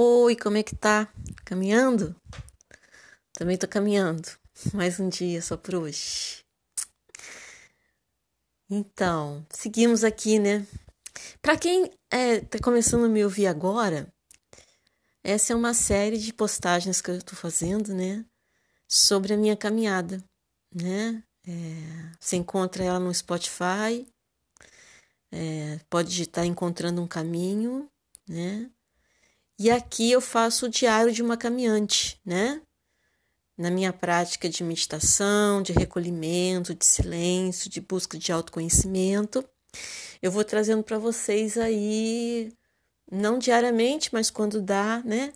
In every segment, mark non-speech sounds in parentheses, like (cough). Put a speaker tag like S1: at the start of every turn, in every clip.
S1: Oi, como é que tá? Caminhando? Também tô caminhando. (laughs) Mais um dia só por hoje. Então, seguimos aqui, né? Para quem é, tá começando a me ouvir agora, essa é uma série de postagens que eu tô fazendo, né? Sobre a minha caminhada, né? É, você encontra ela no Spotify, é, pode estar encontrando um caminho, né? E aqui eu faço o diário de uma caminhante, né? Na minha prática de meditação, de recolhimento, de silêncio, de busca de autoconhecimento, eu vou trazendo para vocês aí, não diariamente, mas quando dá, né?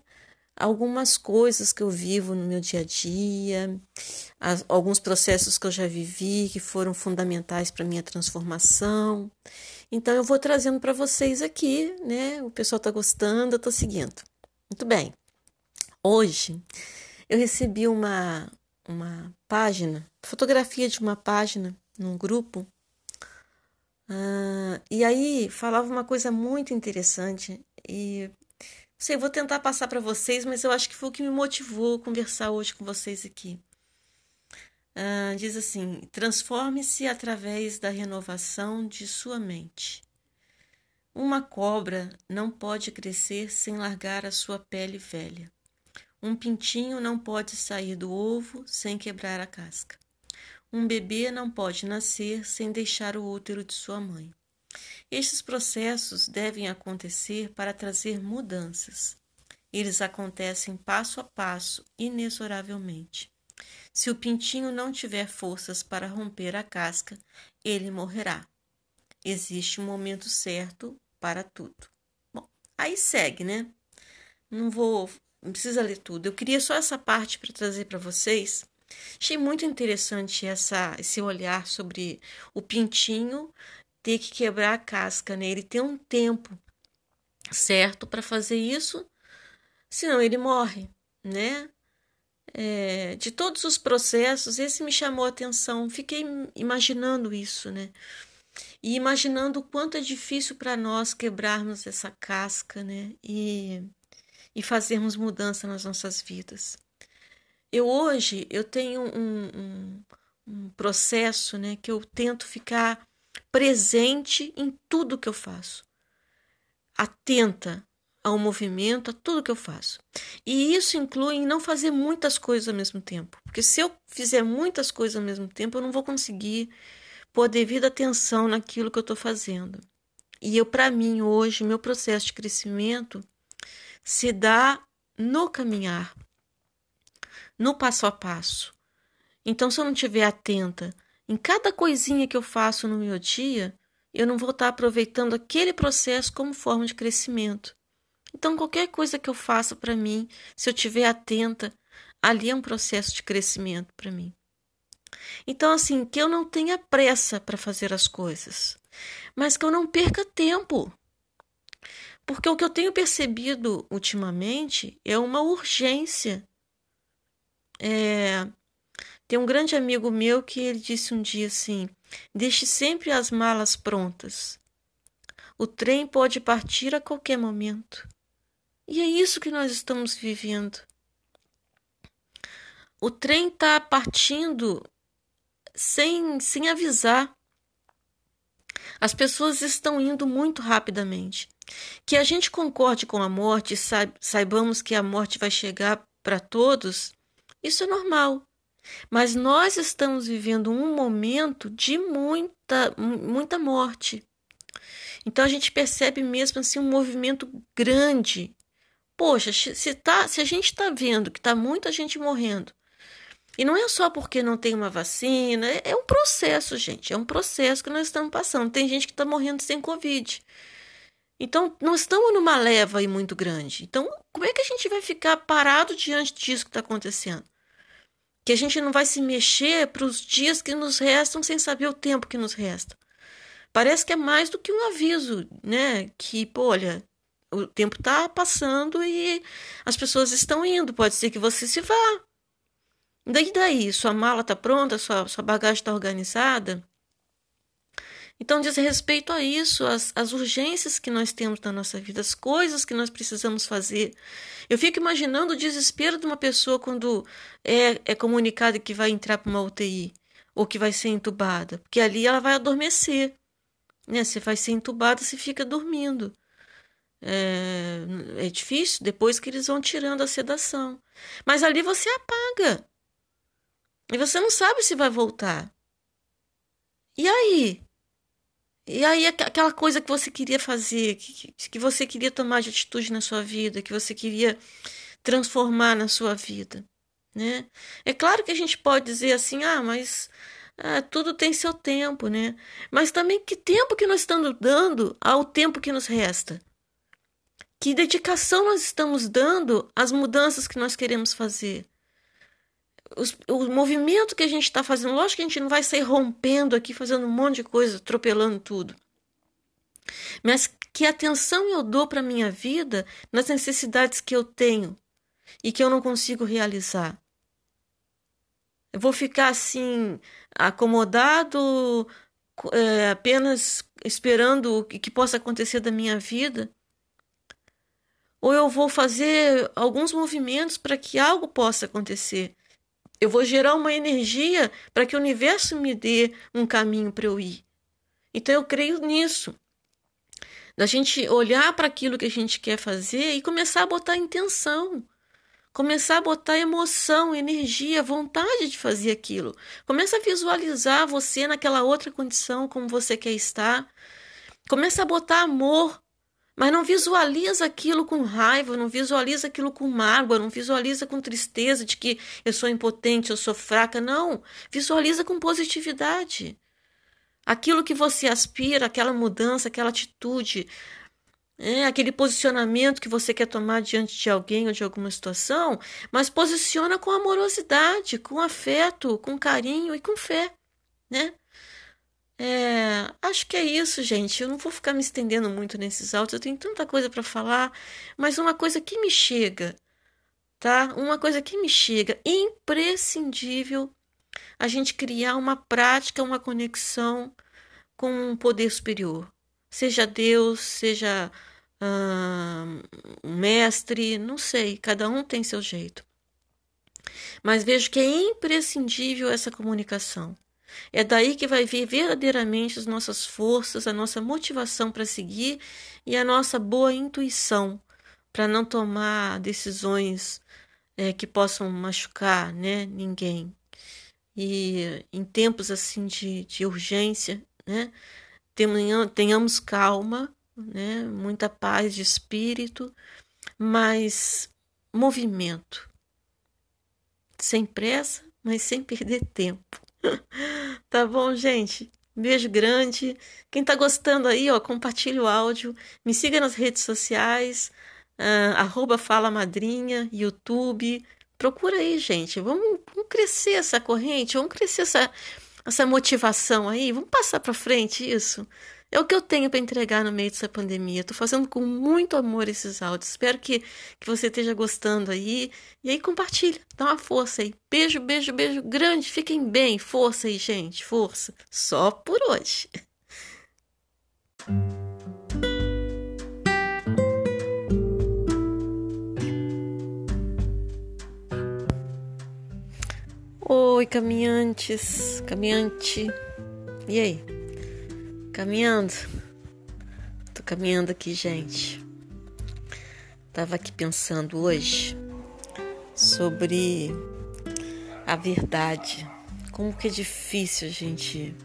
S1: Algumas coisas que eu vivo no meu dia a dia, alguns processos que eu já vivi que foram fundamentais para minha transformação. Então eu vou trazendo para vocês aqui, né? O pessoal está gostando, eu estou seguindo. Muito bem. Hoje eu recebi uma uma página, fotografia de uma página num grupo. Uh, e aí falava uma coisa muito interessante e sei, vou tentar passar para vocês, mas eu acho que foi o que me motivou a conversar hoje com vocês aqui. Uh, diz assim: transforme-se através da renovação de sua mente. Uma cobra não pode crescer sem largar a sua pele velha. Um pintinho não pode sair do ovo sem quebrar a casca. Um bebê não pode nascer sem deixar o útero de sua mãe. Estes processos devem acontecer para trazer mudanças. Eles acontecem passo a passo, inexoravelmente. Se o pintinho não tiver forças para romper a casca, ele morrerá. Existe um momento certo para tudo. Bom, aí segue, né? Não vou, não precisa ler tudo. Eu queria só essa parte para trazer para vocês. Achei muito interessante essa, esse olhar sobre o pintinho ter que quebrar a casca, né? Ele tem um tempo certo para fazer isso, senão ele morre, né? É, de todos os processos, esse me chamou a atenção. Fiquei imaginando isso, né? E imaginando o quanto é difícil para nós quebrarmos essa casca, né? E, e fazermos mudança nas nossas vidas. Eu hoje eu tenho um, um, um processo, né? Que eu tento ficar presente em tudo que eu faço, atenta ao movimento, a tudo que eu faço. E isso inclui não fazer muitas coisas ao mesmo tempo, porque se eu fizer muitas coisas ao mesmo tempo, eu não vou conseguir pôr devida atenção naquilo que eu estou fazendo. E eu, para mim, hoje, meu processo de crescimento se dá no caminhar, no passo a passo. Então, se eu não estiver atenta em cada coisinha que eu faço no meu dia, eu não vou estar aproveitando aquele processo como forma de crescimento. Então, qualquer coisa que eu faça para mim, se eu estiver atenta, ali é um processo de crescimento para mim. Então, assim, que eu não tenha pressa para fazer as coisas, mas que eu não perca tempo. Porque o que eu tenho percebido ultimamente é uma urgência. É... Tem um grande amigo meu que ele disse um dia assim: deixe sempre as malas prontas. O trem pode partir a qualquer momento. E é isso que nós estamos vivendo. O trem está partindo sem, sem avisar. As pessoas estão indo muito rapidamente. Que a gente concorde com a morte, saibamos que a morte vai chegar para todos, isso é normal. Mas nós estamos vivendo um momento de muita, muita morte. Então a gente percebe mesmo assim um movimento grande Poxa, se, tá, se a gente está vendo que está muita gente morrendo, e não é só porque não tem uma vacina, é, é um processo, gente. É um processo que nós estamos passando. Tem gente que está morrendo sem Covid. Então, não estamos numa leva aí muito grande. Então, como é que a gente vai ficar parado diante disso que está acontecendo? Que a gente não vai se mexer para os dias que nos restam sem saber o tempo que nos resta. Parece que é mais do que um aviso, né? Que, pô, olha, o tempo está passando e as pessoas estão indo. Pode ser que você se vá. Daí daí, sua mala está pronta, sua, sua bagagem está organizada. Então diz respeito a isso, as, as urgências que nós temos na nossa vida, as coisas que nós precisamos fazer. Eu fico imaginando o desespero de uma pessoa quando é, é comunicada que vai entrar para uma UTI ou que vai ser entubada, porque ali ela vai adormecer. Né? Você vai ser entubada, você fica dormindo. É, é difícil depois que eles vão tirando a sedação. Mas ali você apaga. E você não sabe se vai voltar. E aí? E aí aquela coisa que você queria fazer, que, que você queria tomar de atitude na sua vida, que você queria transformar na sua vida, né? É claro que a gente pode dizer assim, ah, mas ah, tudo tem seu tempo, né? Mas também que tempo que nós estamos dando ao tempo que nos resta? Que dedicação nós estamos dando às mudanças que nós queremos fazer? os, o movimento que a gente está fazendo, lógico que a gente não vai sair rompendo aqui, fazendo um monte de coisa, atropelando tudo. Mas que atenção eu dou para a minha vida nas necessidades que eu tenho e que eu não consigo realizar. Eu vou ficar assim, acomodado, é, apenas esperando o que possa acontecer da minha vida? Ou eu vou fazer alguns movimentos para que algo possa acontecer? Eu vou gerar uma energia para que o universo me dê um caminho para eu ir. Então eu creio nisso. Da gente olhar para aquilo que a gente quer fazer e começar a botar intenção. Começar a botar emoção, energia, vontade de fazer aquilo. Começa a visualizar você naquela outra condição como você quer estar. Começa a botar amor mas não visualiza aquilo com raiva, não visualiza aquilo com mágoa, não visualiza com tristeza de que eu sou impotente, eu sou fraca. Não. Visualiza com positividade. Aquilo que você aspira, aquela mudança, aquela atitude, é, aquele posicionamento que você quer tomar diante de alguém ou de alguma situação, mas posiciona com amorosidade, com afeto, com carinho e com fé, né? É, acho que é isso, gente. Eu não vou ficar me estendendo muito nesses áudios, eu tenho tanta coisa para falar, mas uma coisa que me chega, tá? Uma coisa que me chega, imprescindível a gente criar uma prática, uma conexão com um poder superior. Seja Deus, seja um mestre, não sei, cada um tem seu jeito. Mas vejo que é imprescindível essa comunicação. É daí que vai vir verdadeiramente as nossas forças, a nossa motivação para seguir e a nossa boa intuição para não tomar decisões é, que possam machucar né, ninguém. E em tempos assim de, de urgência, né, tenhamos calma, né, muita paz de espírito, mas movimento. Sem pressa, mas sem perder tempo. (laughs) tá bom, gente? Beijo grande. Quem tá gostando aí, ó, compartilha o áudio. Me siga nas redes sociais, uh, arroba Fala Madrinha, YouTube. Procura aí, gente. Vamos, vamos crescer essa corrente, vamos crescer essa, essa motivação aí. Vamos passar para frente isso. É o que eu tenho para entregar no meio dessa pandemia. Estou fazendo com muito amor esses áudios. Espero que, que você esteja gostando aí. E aí, compartilha. Dá uma força aí. Beijo, beijo, beijo grande. Fiquem bem. Força aí, gente. Força. Só por hoje. Oi, caminhantes, caminhante. E aí? Caminhando. Tô caminhando aqui, gente. Tava aqui pensando hoje sobre a verdade. Como que é difícil a gente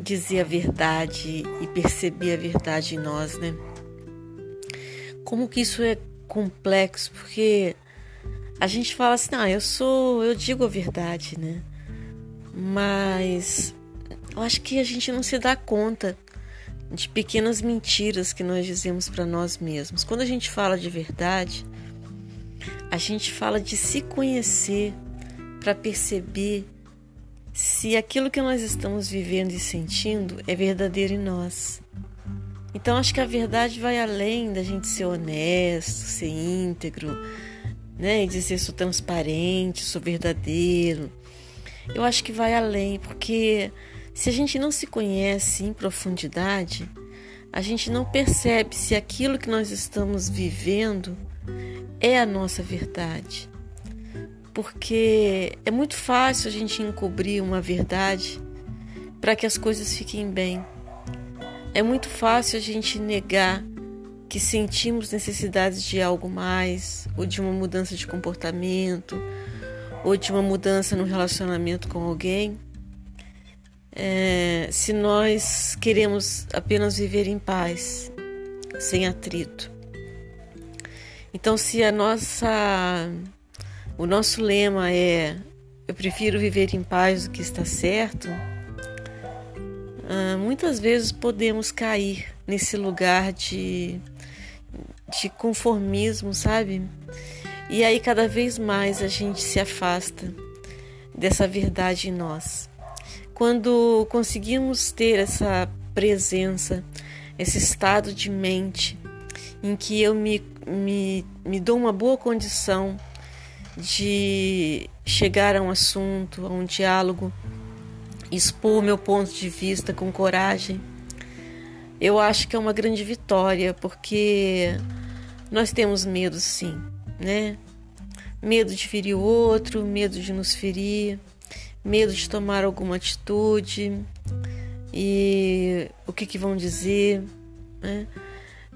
S1: dizer a verdade e perceber a verdade em nós, né? Como que isso é complexo, porque a gente fala assim, ah, eu sou, eu digo a verdade, né? Mas eu acho que a gente não se dá conta de pequenas mentiras que nós dizemos para nós mesmos. Quando a gente fala de verdade, a gente fala de se conhecer para perceber se aquilo que nós estamos vivendo e sentindo é verdadeiro em nós. Então acho que a verdade vai além da gente ser honesto, ser íntegro, né, e dizer sou transparente, sou verdadeiro. Eu acho que vai além, porque Se a gente não se conhece em profundidade, a gente não percebe se aquilo que nós estamos vivendo é a nossa verdade. Porque é muito fácil a gente encobrir uma verdade para que as coisas fiquem bem. É muito fácil a gente negar que sentimos necessidades de algo mais, ou de uma mudança de comportamento, ou de uma mudança no relacionamento com alguém, é, se nós queremos apenas viver em paz, sem atrito. Então, se a nossa, o nosso lema é eu prefiro viver em paz do que está certo, ah, muitas vezes podemos cair nesse lugar de de conformismo, sabe? E aí cada vez mais a gente se afasta dessa verdade em nós. Quando conseguimos ter essa presença, esse estado de mente em que eu me, me, me dou uma boa condição de chegar a um assunto, a um diálogo, expor meu ponto de vista com coragem, eu acho que é uma grande vitória, porque nós temos medo, sim, né? Medo de ferir o outro, medo de nos ferir, medo de tomar alguma atitude e o que, que vão dizer, né?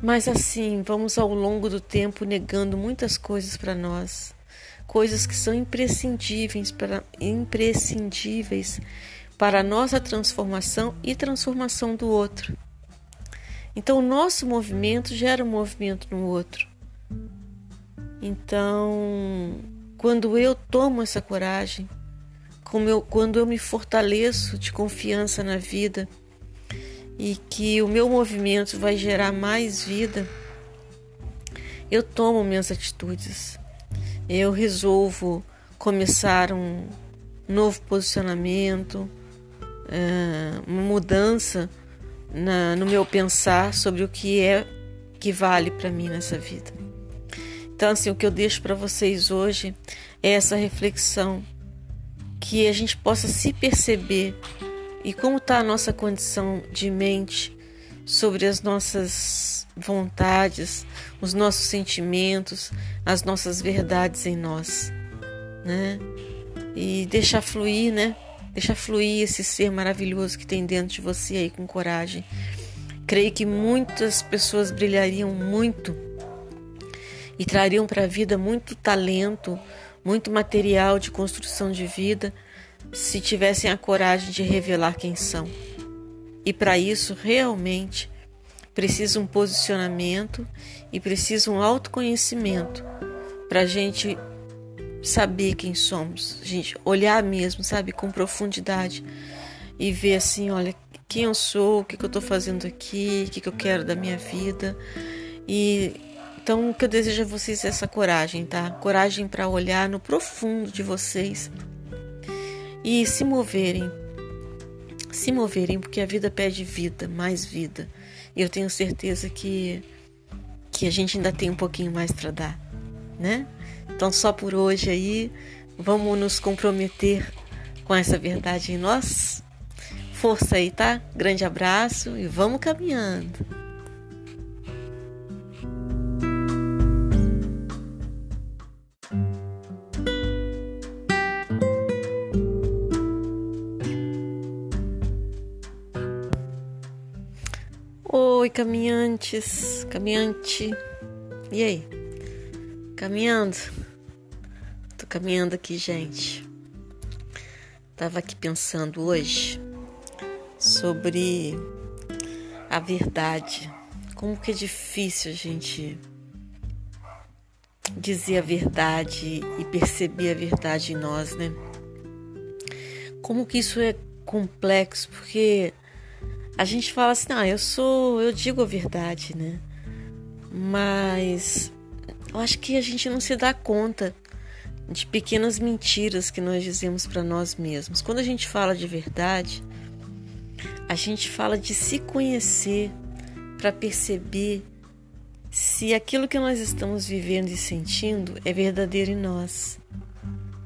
S1: Mas assim, vamos ao longo do tempo negando muitas coisas para nós, coisas que são imprescindíveis para imprescindíveis para a nossa transformação e transformação do outro. Então, o nosso movimento gera um movimento no outro. Então, quando eu tomo essa coragem, eu, quando eu me fortaleço de confiança na vida e que o meu movimento vai gerar mais vida, eu tomo minhas atitudes. Eu resolvo começar um novo posicionamento, eh, uma mudança no meu pensar sobre o que é que vale para mim nessa vida. Então, assim, o que eu deixo para vocês hoje é essa reflexão, que a gente possa se perceber e como está a nossa condição de mente sobre as nossas vontades, os nossos sentimentos, as nossas verdades em nós, né? E deixar fluir, né? Deixa fluir esse ser maravilhoso que tem dentro de você aí com coragem. Creio que muitas pessoas brilhariam muito e trariam para a vida muito talento, muito material de construção de vida se tivessem a coragem de revelar quem são. E para isso, realmente, precisa um posicionamento e precisa um autoconhecimento para a gente saber quem somos, a gente olhar mesmo, sabe, com profundidade e ver assim, olha, quem eu sou, o que, que eu estou fazendo aqui, o que, que eu quero da minha vida. E então o que eu desejo a vocês é essa coragem, tá? Coragem para olhar no profundo de vocês e se moverem. Se moverem, porque a vida pede vida, mais vida. E eu tenho certeza que que a gente ainda tem um pouquinho mais para dar, né? Então, só por hoje aí, vamos nos comprometer com essa verdade em nós. Força aí, tá? Grande abraço e vamos caminhando. Caminhantes, caminhante. E aí? Caminhando? caminhando aqui, gente. Tava aqui pensando hoje sobre a verdade. Como que é difícil a gente dizer a verdade e perceber a verdade em nós, né? Como que isso é complexo, porque a gente fala assim, ah, eu sou, eu digo a verdade, né? Mas eu acho que a gente não se dá conta de pequenas mentiras que nós dizemos para nós mesmos. Quando a gente fala de verdade, a gente fala de se conhecer para perceber se aquilo que nós estamos vivendo e sentindo é verdadeiro em nós.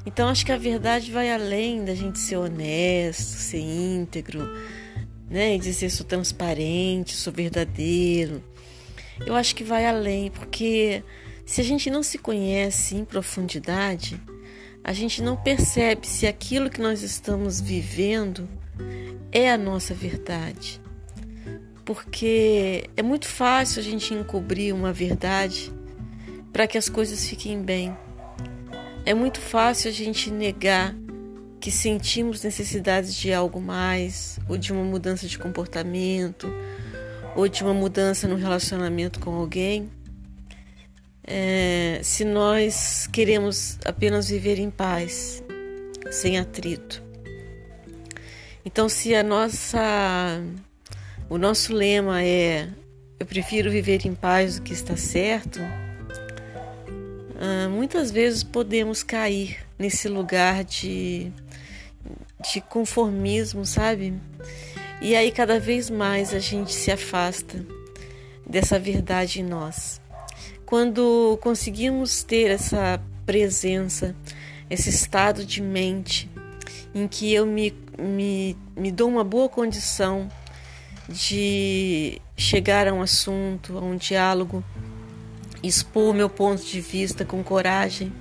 S1: Então acho que a verdade vai além da gente ser honesto, ser íntegro, né? E dizer sou transparente, sou verdadeiro. Eu acho que vai além, porque se a gente não se conhece em profundidade, a gente não percebe se aquilo que nós estamos vivendo é a nossa verdade. Porque é muito fácil a gente encobrir uma verdade para que as coisas fiquem bem. É muito fácil a gente negar que sentimos necessidades de algo mais, ou de uma mudança de comportamento, ou de uma mudança no relacionamento com alguém, é, se nós queremos apenas viver em paz, sem atrito. Então, se a nossa, o nosso lema é eu prefiro viver em paz do que está certo, ah, muitas vezes podemos cair nesse lugar de, de conformismo, sabe? E aí cada vez mais a gente se afasta dessa verdade em nós. Quando conseguimos ter essa presença, esse estado de mente em que eu me, me, me dou uma boa condição de chegar a um assunto, a um diálogo, expor meu ponto de vista com coragem,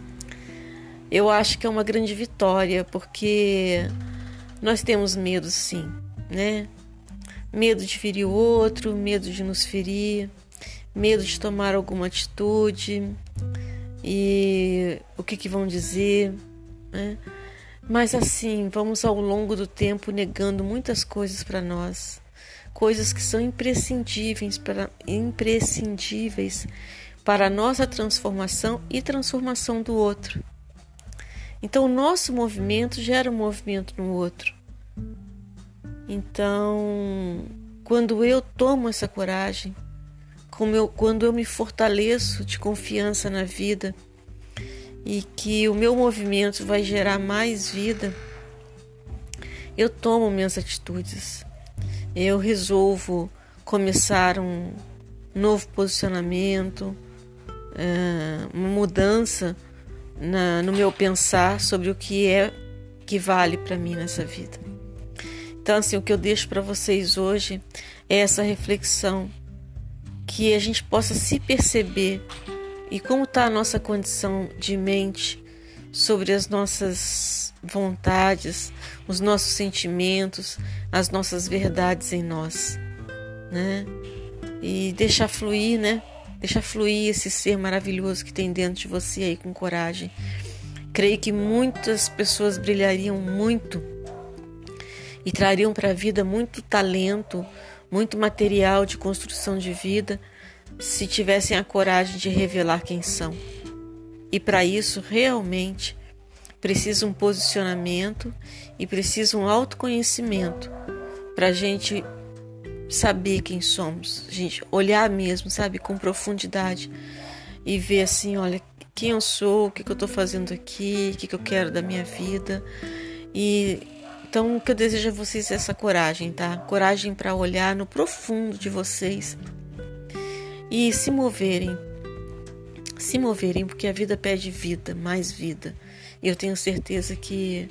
S1: eu acho que é uma grande vitória, porque nós temos medo sim, né? Medo de ferir o outro, medo de nos ferir, medo de tomar alguma atitude e o que, que vão dizer, né? Mas assim, vamos ao longo do tempo negando muitas coisas para nós, coisas que são imprescindíveis para imprescindíveis para a nossa transformação e transformação do outro. Então, o nosso movimento gera um movimento no outro. Então, quando eu tomo essa coragem, eu, quando eu me fortaleço de confiança na vida e que o meu movimento vai gerar mais vida, eu tomo minhas atitudes. Eu resolvo começar um novo posicionamento, é, uma mudança na, no meu pensar sobre o que é que vale para mim nessa vida. Então, assim, o que eu deixo para vocês hoje é essa reflexão, que a gente possa se perceber e como está a nossa condição de mente sobre as nossas vontades, os nossos sentimentos, as nossas verdades em nós, né? E deixar fluir, né? Deixar fluir esse ser maravilhoso que tem dentro de você aí com coragem. Creio que muitas pessoas brilhariam muito e trariam para a vida muito talento, muito material de construção de vida, se tivessem a coragem de revelar quem são. E para isso, realmente, precisa um posicionamento e precisa um autoconhecimento para a gente saber quem somos, gente olhar mesmo, sabe, com profundidade e ver assim, olha, quem eu sou, o que, que eu estou fazendo aqui, o que, que eu quero da minha vida e então, o que eu desejo a vocês é essa coragem, tá? Coragem para olhar no profundo de vocês e se moverem. Se moverem, porque a vida pede vida, mais vida. E eu tenho certeza que,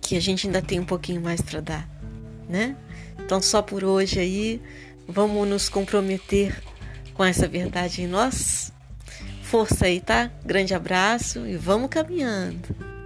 S1: que a gente ainda tem um pouquinho mais para dar, né? Então, só por hoje aí, vamos nos comprometer com essa verdade em nós. Força aí, tá? Grande abraço e vamos caminhando.